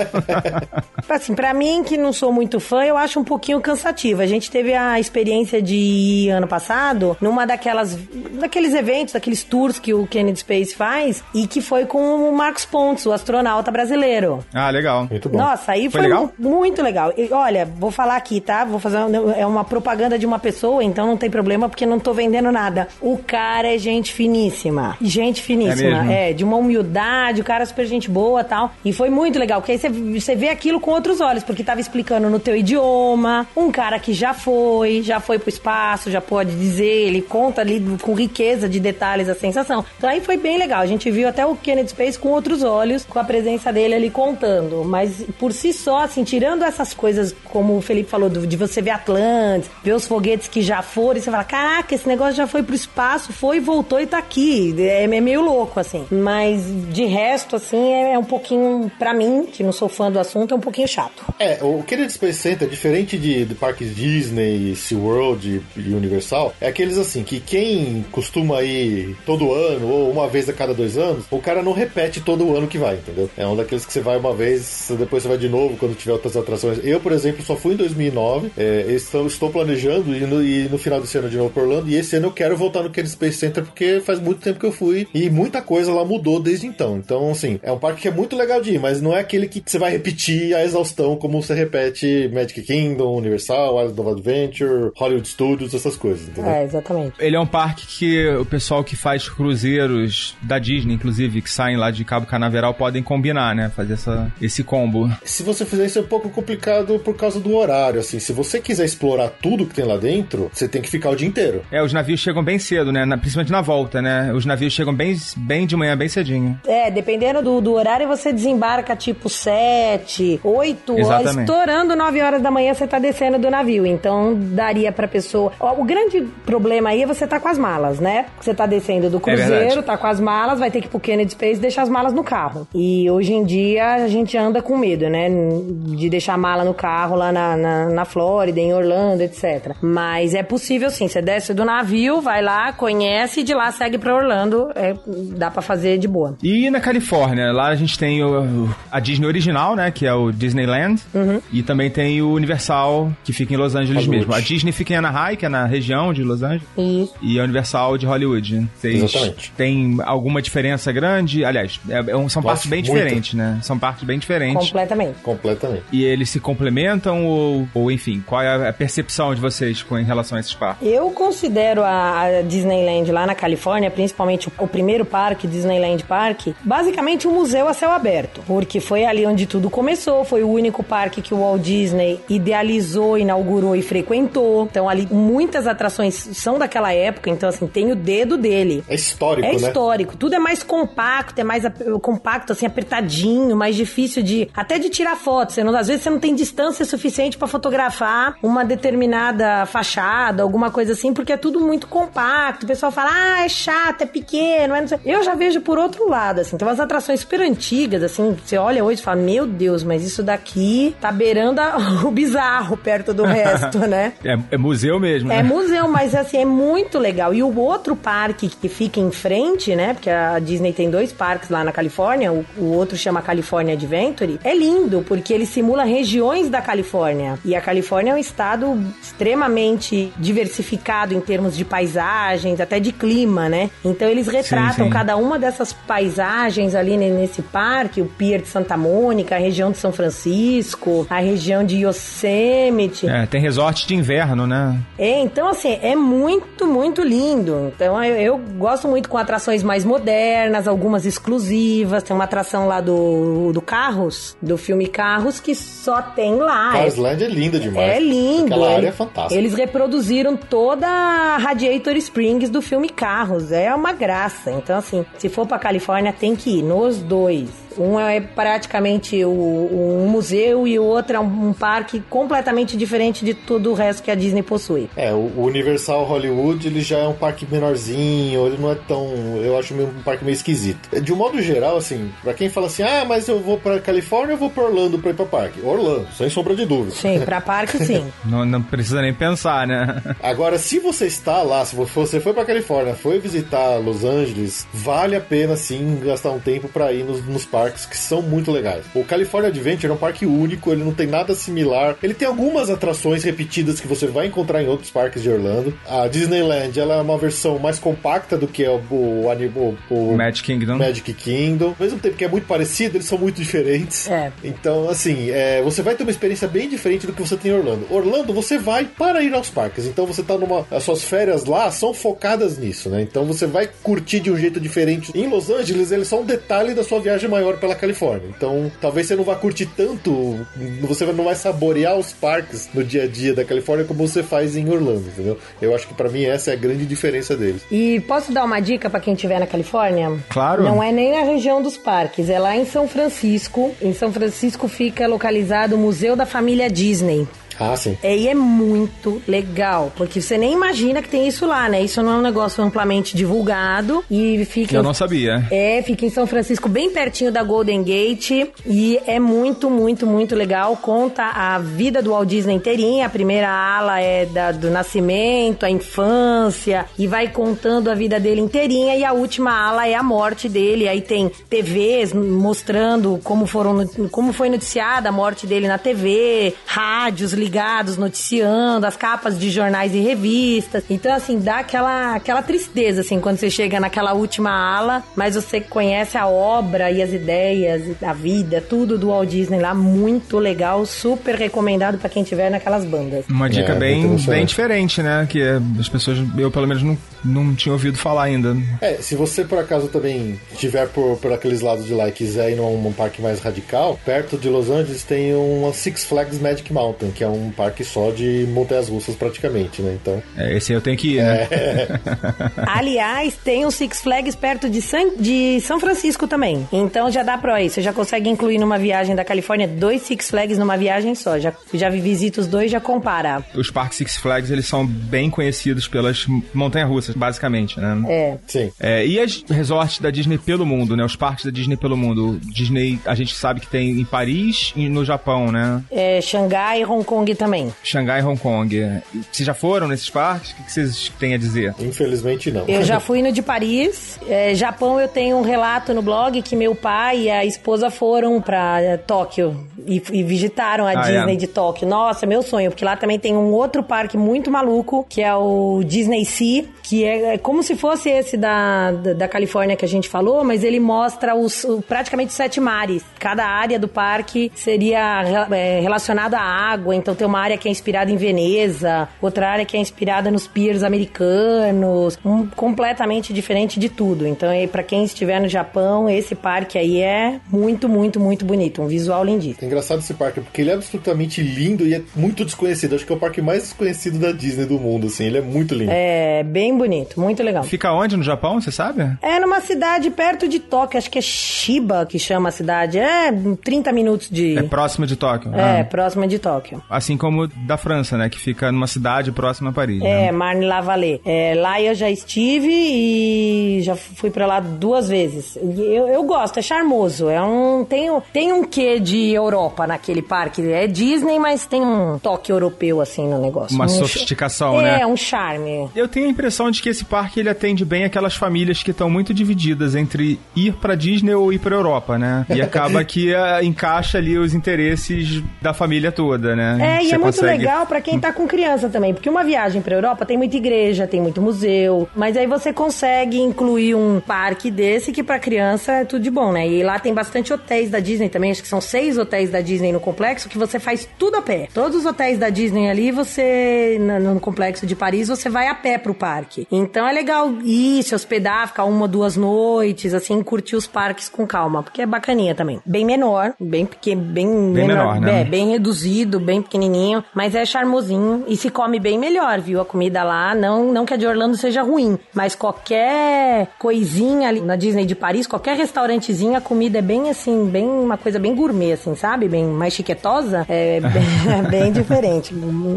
assim, pra mim, que não sou muito fã, eu acho um pouquinho cansativo. A gente teve a experiência de ir ano passado numa daquelas daqueles eventos, daqueles tours que o Kennedy Space faz e que foi com o Marcos Pontes, o astronauta brasileiro. Ah, legal. Muito bom. Nossa, aí foi, foi legal? muito legal. E, olha, vou falar aqui, tá? Vou fazer uma, é uma propaganda de uma pessoa, então não tem problema porque não tô vendendo nada. O cara é gente finíssima. Gente finíssima. É, é de uma humildade, o cara é super gente boa tal. E foi muito legal, porque aí você, você vê aquilo com outros olhos, porque tava explicando no teu idioma, um cara que já foi, já foi pro espaço, já pode dizer, ele conta ali com riqueza de detalhes a sensação. Então aí foi bem legal. A gente viu até o Kennedy Space com outros olhos, com a presença dele ali contando. Mas por si só, assim, tirando essas coisas, como o Felipe falou, de você ver Atlantis, ver os foguetes que já foram, e você fala: caraca, esse negócio já foi pro espaço, foi, voltou e tá aqui. É, é meio louco, assim. Mas de resto, assim, é, é um pouquinho, para mim, que não sou fã do assunto, é um pouquinho chato. É, o Kennedy Space Center, diferente de, de parques Disney, SeaWorld e Universal, é aqueles assim, que quem costuma ir todo ano ou uma vez a cada dois anos, o cara não repete todo ano que vai, entendeu? É um daqueles que você vai uma vez, depois você vai de novo quando tiver outras atrações. Eu, por exemplo, só fui em 2009, é, estou, estou planejando e no, no final desse ano de novo por Orlando, e esse ano eu quero voltar no Kennedy Space Center porque faz muito tempo que eu fui e muita coisa lá mudou desde então. Então, assim, é um parque que é muito legal de ir, mas não é aquele que você vai repetir a exaustão como você repete Magic Kingdom, Universal, Island of Adventure, Hollywood Studios, essas coisas, entendeu? É, exatamente. Ele é um parque que o pessoal que faz cruzeiros da Disney, inclusive, que saem lá de Cabo Canaveral, podem combinar, né? Fazer essa, esse combo. Se você fizer isso é um pouco complicado por causa do horário, assim. Se você quiser explorar tudo que tem lá dentro, você tem que ficar o dia inteiro. É, os navios chegam bem cedo, né? Na, principalmente na volta, né? Os navios chegam bem, bem de manhã, bem cedinho. É, dependendo do, do horário, você desembarca tipo 7, 8 horas, estourando 9 horas da manhã, você tá descendo do navio. Então daria pra pessoa. O grande problema aí é você tá com as malas, né? Você tá descendo do cruzeiro, é tá com as malas, vai ter que ir pro Kennedy Space e deixar as malas no carro. E hoje em dia a gente anda com medo, né? De deixar a mala no carro lá na, na, na Flórida, em Orlando, etc. Mas é possível sim. Você desce do navio, vai lá, conhece e de lá segue pra Orlando. É, dá pra fazer de boa. E na Califórnia, lá a gente tem o, a Disney original, né? Que é o Disneyland. Uhum. E também tem o Universal, que fica em Los Angeles Hollywood. mesmo. A Disney fica em Anaheim, que é na região de Los Angeles. Isso. E a Universal de Hollywood. Vocês Exatamente. tem alguma diferença grande? Aliás, é- é um- são Nossa, partes bem muita. diferentes, né? São partes bem diferentes. Completamente. Completamente. E eles se complementam ou, ou enfim, qual é a percepção de vocês com em relação a esses parques? Eu considero a, a Disneyland lá na Califórnia, principalmente o, o primeiro parque, Disneyland Park, basicamente um museu a céu aberto. Porque foi ali onde tudo começou, foi o único parque que o Walt Disney idealizou, inaugurou e frequentou. Então ali muitas atrações são daquela época, então assim, tem o dedo dele. É histórico, É né? histórico, tudo é mais compacto, é mais compacto, assim, apertadinho, mais difícil de. Até de tirar foto. Você não, às vezes você não tem distância suficiente pra fotografar uma determinada fachada, alguma coisa assim, porque é tudo muito compacto. O pessoal fala, ah, é chato, é pequeno, é não sei. Eu já vejo por outro lado, assim. Tem umas atrações super antigas, assim, você olha hoje e fala, meu Deus, mas isso daqui tá beirando o bizarro perto do resto, né? É, é museu mesmo, É né? museu, mas assim, é muito legal. E o outro parque que fica em frente, né? Porque a Disney tem dois parques lá na Califórnia, o, o outro chama California Adventure. É lindo, porque ele simula regiões da Califórnia. E a Califórnia é um estado extremamente diversificado em termos de paisagens, até de clima, né? Então eles retratam sim. cada uma dessas paisagens ali ne- nesse parque, o Pier de Santa Mônica, a região de São Francisco, a região de Yosemite. É, tem resort de inverno, né? É, então assim, é muito, muito lindo. Então eu, eu gosto muito com atrações mais modernas, algumas exclusivas. Tem uma atração lá do, do Carros, do filme Carros, que só tem lá. Cars Land é linda demais. É lindo. Aquela área Ele- é fantástica. Eles reproduziram toda a Radiator Springs do filme Carros. É uma graça. Então, assim, se for pra Califórnia, tem que ir nos dois. Um é praticamente o, um museu e o outro é um, um parque completamente diferente de todo o resto que a Disney possui. É, o o Universal Hollywood, ele já é um parque menorzinho, ele não é tão... Eu acho um parque meio esquisito. De um modo geral, assim, pra quem fala assim, ah, mas eu vou pra Califórnia ou vou pra Orlando pra ir pra parque? Orlando, sem sombra de dúvida. Sim, pra parque sim. Não, não precisa nem pensar, né? Agora, se você está lá, se você foi pra Califórnia, foi visitar Los Angeles, vale a pena sim gastar um tempo pra ir nos, nos parques que são muito legais. O California Adventure é um parque único, ele não tem nada similar. Ele tem algumas atrações repetidas que você vai encontrar em outros parques de Orlando. A Disneyland, ela é uma versão mais compacta do que é o, o, o, o Magic Kingdom. Magic Kingdom. Ao mesmo tempo que é muito parecido, eles são muito diferentes. É. Então, assim, é, você vai ter uma experiência bem diferente do que você tem em Orlando. Orlando, você vai para ir aos parques. Então, você tá numa. As suas férias lá são focadas nisso, né? Então, você vai curtir de um jeito diferente. Em Los Angeles, eles são um detalhe da sua viagem maior pela Califórnia. Então, talvez você não vá curtir tanto, você não vai saborear os parques no dia a dia da Califórnia como você faz em Orlando, entendeu? Eu acho que para mim essa é a grande diferença deles. E posso dar uma dica para quem estiver na Califórnia? Claro. Não é nem na região dos parques, é lá em São Francisco. Em São Francisco fica localizado o Museu da Família Disney. Ah, sim. É, e é muito legal, porque você nem imagina que tem isso lá, né? Isso não é um negócio amplamente divulgado e fica... Eu não sabia. É, fica em São Francisco, bem pertinho da Golden Gate e é muito, muito, muito legal. Conta a vida do Walt Disney inteirinha. A primeira ala é da, do nascimento, a infância e vai contando a vida dele inteirinha e a última ala é a morte dele. Aí tem TVs mostrando como foram, como foi noticiada a morte dele na TV, rádios ligados noticiando, as capas de jornais e revistas. Então, assim, dá aquela, aquela tristeza, assim, quando você chega naquela última ala, mas você conhece a obra e as ideias, a vida, tudo do Walt Disney lá, muito legal, super recomendado para quem tiver naquelas bandas. Uma dica É, bem, bem diferente, né? Que é, as pessoas, eu pelo menos não, não tinha ouvido falar ainda. É, se você por acaso também estiver por, por aqueles lados de lá e quiser ir num, num parque mais radical, perto de Los Angeles tem uma Six Flags Magic Mountain, que é um parque só de montanhas russas praticamente, né? Então, É, esse aí eu tenho que ir, né? Aliás, tem um Six Flags perto de, San, de São Francisco também. Então já dá pra ir. Você já consegue incluir numa viagem da Califórnia dois Six Flags numa viagem só. Já, já visita os dois, já compara. Os parques Six Flags, eles são bem conhecidos pelas montanhas-russas, basicamente, né? É. sim. É, e as resorts da Disney pelo mundo, né? Os parques da Disney pelo mundo. Disney, a gente sabe que tem em Paris e no Japão, né? é Xangai Hong Kong também. Xangai e Hong Kong. Vocês já foram nesses parques? O que vocês têm a dizer? Infelizmente não. Eu já fui no de Paris. É, Japão, eu tenho um relato no blog que meu pai e a esposa foram pra é, Tóquio e, e visitaram a Ah, Disney é? de Tóquio. Nossa, meu sonho, porque lá também tem um outro parque muito maluco, que é o Disney Sea, que é, é como se fosse esse da, da, da Califórnia que a gente falou, mas ele mostra os, o- praticamente os sete mares. Cada área do parque seria é, relacionada à água, então tem uma área que é inspirada em Veneza, outra área que é inspirada nos piers americanos, um, completamente diferente de tudo. Então, para quem estiver no Japão, esse parque aí é muito, muito, muito bonito, um visual lindíssimo. É engraçado esse parque, porque ele é absolutamente lindo e é muito desconhecido. Acho que é o parque mais desconhecido da Disney do mundo, assim. Ele é muito lindo. É bem bonito, muito legal. Fica onde no Japão, você sabe? É numa cidade perto de Tóquio, acho que é Shiba que chama a cidade. É 30 minutos de. É próximo de Tóquio. É, Ah. próxima de Tóquio. Assim como da França, né? Que fica numa cidade próxima a Paris. né? É, Marne-la-Vallée. É, lá eu já estive e já fui pra lá duas vezes. E Eu, eu gosto, é charmoso. É um, tem, um- tem um quê de Europa naquele parque. É Disney, mas tem um toque europeu assim no negócio. Uma Um sofisticação, é, né? É, um charme. Eu tenho a impressão de que esse parque ele atende bem aquelas famílias que estão muito divididas entre ir pra Disney ou ir pra Europa, né? E acaba que ah, encaixa ali os interesses da família toda, né? É, e Você é muito consegue- legal pra quem tá com criança também, porque uma viagem pra Europa tem muita igreja, tem muito museu, mas aí você consegue incluir um parque desse que pra criança é tudo de bom, né? E lá tem bastante hotéis da Disney também, acho que são seis hotéis da Disney no complexo que você faz tudo a pé. Todos os hotéis da Disney ali, você no, complexo de Paris, você vai a pé pro parque. Então é legal ir, se hospedar, ficar uma, duas noites, assim, curtir os parques com calma, porque é bacaninha também. Bem menor, bem pequeno, bem, Bem menor, né? É, bem reduzido, bem pequenininho, mas é charmosinho e se come bem melhor, viu? A comida lá, não, não que a de Orlando seja ruim, mas qualquer coisinha ali na Disney de Paris, qualquer restaurantezinho, a comida é bem assim, bem uma coisa bem gourmet, assim, sabe? Bem mais chiquetosa, é bem, é bem diferente.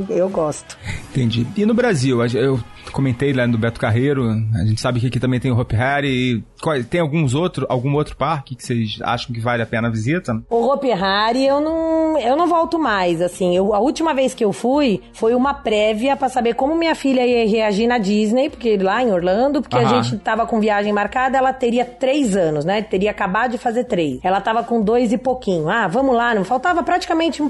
Eu gosto. Entendi. E no Brasil, eu comentei lá no Beto Carreiro, a gente sabe que aqui também tem o Hopi Hari. e qual- Tem alguns outro, algum outro parque que vocês acham que vale a pena a visita? O Hopi Hari eu não, eu não volto mais, assim. Eu, a última vez que eu fui foi uma prévia pra saber como minha filha ia reagir na Disney, porque lá em Orlando, porque a gente tava com viagem marcada, ela teria três anos, né? Teria acabado de fazer três. Ela tava com dois e pouquinho. Ah, vamos lá, não faltava praticamente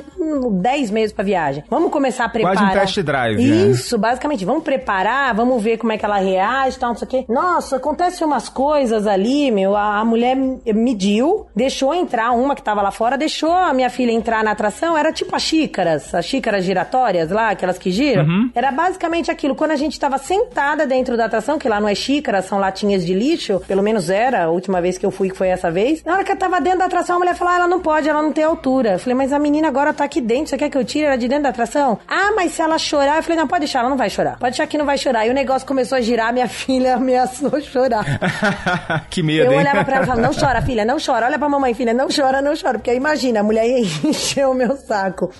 dez meses pra viagem. Vamos começar a Quase preparar. um test drive, né? Isso, basicamente. Vamos preparar ah, vamos ver como é que ela reage e tal, não sei o quê. Nossa, acontece umas coisas ali, meu. A, a mulher mediu, deixou entrar uma que tava lá fora, deixou a minha filha entrar na atração. Era tipo as xícaras, as xícaras giratórias lá, aquelas que giram. Uhum. Era basicamente aquilo. Quando a gente tava sentada dentro da atração, que lá não é xícara, são latinhas de lixo, pelo menos era, a última vez que eu fui, que foi essa vez. Na hora que eu tava dentro da atração, a mulher falou: ah, ela não pode, ela não tem altura. Eu falei, mas a menina agora tá aqui dentro, você quer que eu tire ela de dentro da atração? Ah, mas se ela chorar, eu falei, não, pode deixar, ela não vai chorar. Pode deixar que não vai chorar. E o negócio começou a girar, minha filha ameaçou chorar. que medo, Eu hein? olhava pra ela e falava, não chora, filha, não chora. Olha pra mamãe, filha, não chora, não chora. Porque imagina, a mulher ia encher o meu saco.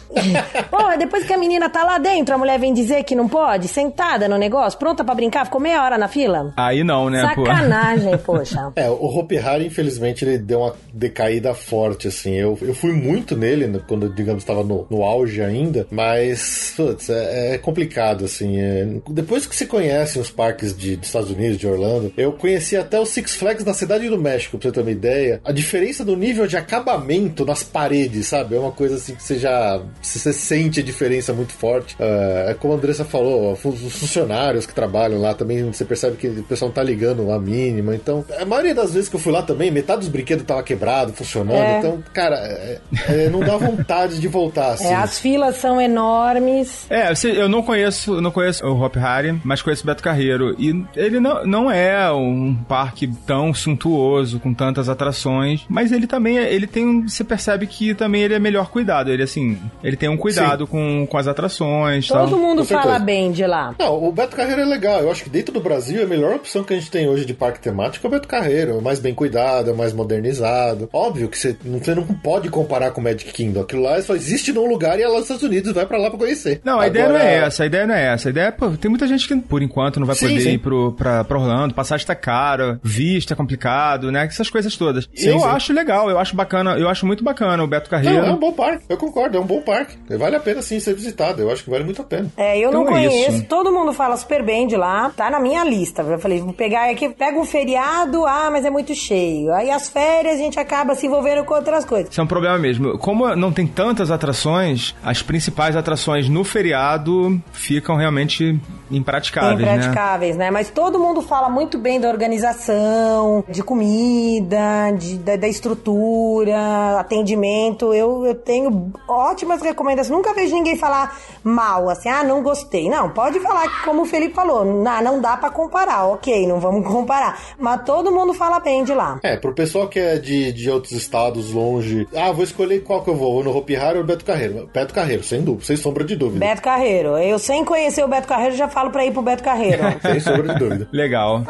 Pô, depois que a menina tá lá dentro, a mulher vem dizer que não pode, sentada no negócio, pronta pra brincar, ficou meia hora na fila. Aí não, né, pô? Sacanagem, poxa. É, o Hopi Hari, infelizmente, ele deu uma decaída forte, assim. Eu, eu fui muito nele, né, quando, digamos, estava no, no auge ainda, mas, putz, é, é complicado, assim. é- depois que você conhece os parques de, dos Estados Unidos, de Orlando, eu conheci até o Six Flags na Cidade do México, pra você ter uma ideia. A diferença do nível de acabamento nas paredes, sabe? É uma coisa assim que você já. Você sente a diferença muito forte. É, é como a Andressa falou, os funcionários que trabalham lá também, você percebe que o pessoal não tá ligando a mínima. Então, a maioria das vezes que eu fui lá também, metade dos brinquedos tava quebrado, funcionando. É. Então, cara, é- é, não dá vontade de voltar assim. É, as filas são enormes. É, eu não conheço, não conheço o Hop Harry, mas conheço o Beto Carreiro. E ele não, não é um parque tão suntuoso, com tantas atrações, mas ele também, é- ele tem, um- você percebe que também ele é melhor cuidado. Ele, assim, ele tem um cuidado com, com as atrações e Todo tal. mundo com certeza. fala bem de lá. Não, o Beto Carreiro é legal. Eu acho que dentro do Brasil a melhor opção que a gente tem hoje de parque temático é o Beto Carreiro. É mais bem cuidado, é mais modernizado. Óbvio que você não, você não pode comparar com o Magic Kingdom. Aquilo lá só existe num lugar e é lá nos Estados Unidos. Vai pra lá pra conhecer. Não, a ideia não Agora- é essa, a ideia não é essa. A ideia é, pô, tem muita gente que, por enquanto, não vai Sim, poder sim. ir pro, pra, pra Orlando, passagem tá cara, vista é complicado, né? Essas coisas todas. Sim, eu sim. acho legal, eu acho bacana, eu acho muito bacana o Beto Carreiro. Não, é um bom parque. Eu concordo, é um bom parque. Vale a pena sim ser visitado. Eu acho que vale muito a pena. É, eu não Então é conheço. isso. Todo mundo fala super bem de lá. Tá na minha lista. Eu falei, vou pegar aqui, pega um feriado, ah, mas é muito cheio. Aí as férias a gente acaba se envolvendo com outras coisas. Isso é um problema mesmo. Como não tem tantas atrações, as principais atrações no feriado ficam realmente impraticáveis, né? impraticáveis, né? Mas todo mundo fala muito bem da organização, de comida, de, da, da estrutura, atendimento. Eu, eu tenho ótimas recomendações. Nunca vejo ninguém falar mal, assim, ah, não gostei. Não, pode falar que, como o Felipe falou, não, não dá pra comparar. Ok, não vamos comparar. Mas todo mundo fala bem de lá. É, pro pessoal que é de, de outros estados longe. Ah, vou escolher qual que eu vou. Vou no Hopi Hari ou Beto Carreiro? Beto Carreiro, sem dúvida, sem sombra de dúvida. Beto Carreiro. Eu, sem conhecer o Beto Carreiro, já falo pra ir pro Beto Carreiro. Sem sombra de dúvida. Legal.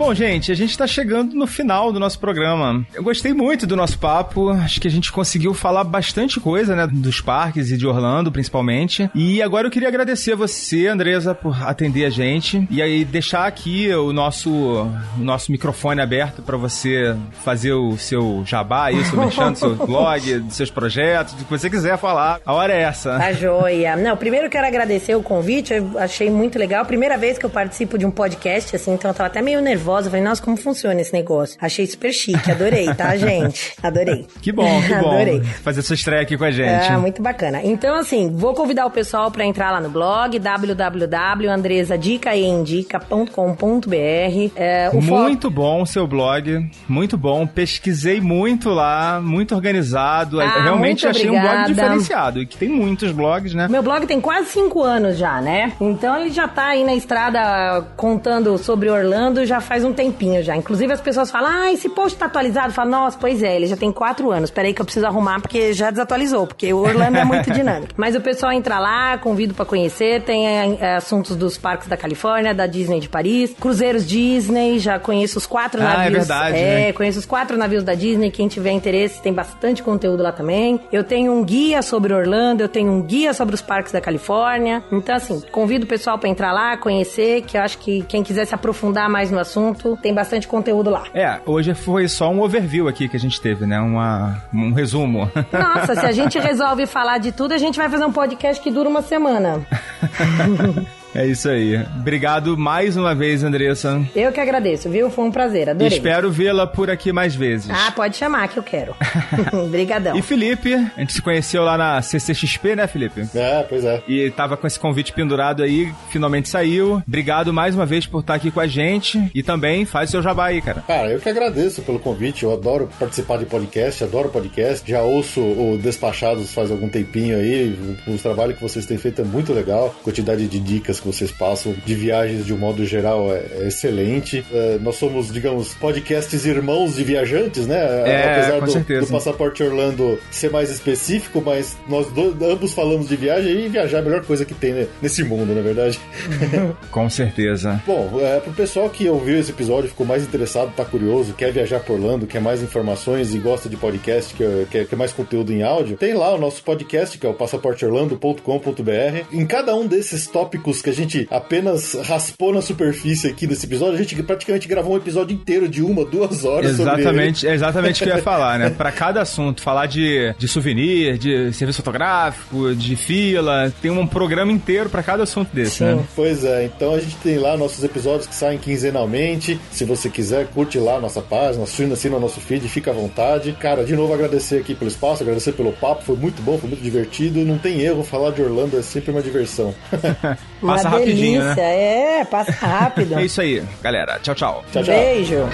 Bom, gente, a gente tá chegando no final do nosso programa. Eu gostei muito do nosso papo. Acho que a gente conseguiu falar bastante coisa, né? Dos parques e de Orlando, principalmente. E agora eu queria agradecer a você, Andresa, por atender a gente. E aí deixar aqui o nosso, o nosso microfone aberto para você fazer o seu jabá, aí, seu mexendo, seu blog, dos seus projetos, do que você quiser falar. A hora é essa. Tá joia. Não, primeiro eu quero agradecer o convite, eu achei muito legal. Primeira vez que eu participo de um podcast, assim, então eu tava até meio nervosa. Falei, nossa, como funciona esse negócio? Achei super chique, adorei, tá, gente? Adorei. Que bom, que bom. Adorei. Fazer sua estreia aqui com a gente. Ah, muito bacana. Então, assim, vou convidar o pessoal para entrar lá no blog www.andresadicaeendica.com.br. É, fo- Muito bom o seu blog, muito bom. Pesquisei muito lá, muito organizado. Ah, Realmente achei um blog obrigada. diferenciado. E que tem muitos blogs, né? Meu blog tem quase cinco anos já, né? Então ele já tá aí na estrada contando sobre Orlando já faz um tempinho já. Inclusive as pessoas falam, ah, esse post tá atualizado. Eu falo, nossa, pois é, ele já tem quatro anos. Peraí que eu preciso arrumar porque já desatualizou, porque o Orlando é muito dinâmico. Mas o pessoal entra lá, convido pra conhecer, tem é, assuntos dos parques da Califórnia, da Disney de Paris, cruzeiros Disney, já conheço os quatro Ah, é navios. verdade, É, né? conheço os quatro navios da Disney. Quem tiver interesse, tem bastante conteúdo lá também. Eu tenho um guia sobre Orlando, eu tenho um guia sobre os parques da Califórnia. Então, assim, convido o pessoal pra entrar lá, conhecer, que eu acho que quem quiser se aprofundar mais no assunto, tem bastante conteúdo lá. É, hoje foi só um overview aqui que a gente teve, né? Uma, um resumo. Nossa, se a gente resolve falar de tudo, a gente vai fazer um podcast que dura uma semana. É isso aí. Obrigado mais uma vez, Andressa. Eu que agradeço, viu? Foi um prazer, adorei. Espero vê-la por aqui mais vezes. Ah, pode chamar que eu quero. Obrigadão. E Felipe, a gente se conheceu lá na CCXP, né, Felipe? É, pois é. E tava com esse convite pendurado aí, finalmente saiu. Obrigado mais uma vez por estar aqui com a gente e também faz seu jabá aí, cara. Cara, eu que agradeço pelo convite. Eu adoro participar de podcast, adoro podcast. Já ouço o Despachados faz algum tempinho aí. O, trabalho que vocês têm feito é muito legal. Quantidade de dicas que vocês passam de viagens de um modo geral é, é excelente. É, nós somos, digamos, podcasts irmãos de viajantes, né? É, Apesar do, do Passaporte Orlando ser mais específico, mas nós dois, ambos falamos de viagem e viajar é a melhor coisa que tem né, nesse mundo, na verdade. Com certeza. Bom, é, pro pessoal que ouviu esse episódio, ficou mais interessado, tá curioso, quer viajar por Orlando, quer mais informações e gosta de podcast, quer, quer, quer mais conteúdo em áudio, tem lá o nosso podcast, que é o passaporteorlando.com.br. Em cada um desses tópicos que a gente apenas raspou na superfície aqui desse episódio, a gente praticamente gravou um episódio inteiro de uma, duas horas sobre. Exatamente, é exatamente o que eu ia falar, né? Pra cada assunto, falar de, de souvenir, de serviço fotográfico, de fila, tem um programa inteiro pra cada assunto desse, né? Pois é, então a gente tem lá nossos episódios que saem quinzenalmente. Se você quiser, curte lá a nossa página, assina, assina o nosso feed, fica à vontade. Cara, de novo agradecer aqui pelo espaço, agradecer pelo papo, foi muito bom, foi muito divertido. Não tem erro, falar de Orlando é sempre uma diversão. Uma Passa rapidinho, delícia, né? é, passa rápido. É isso aí, galera. Tchau, tchau. tchau, tchau. Beijo.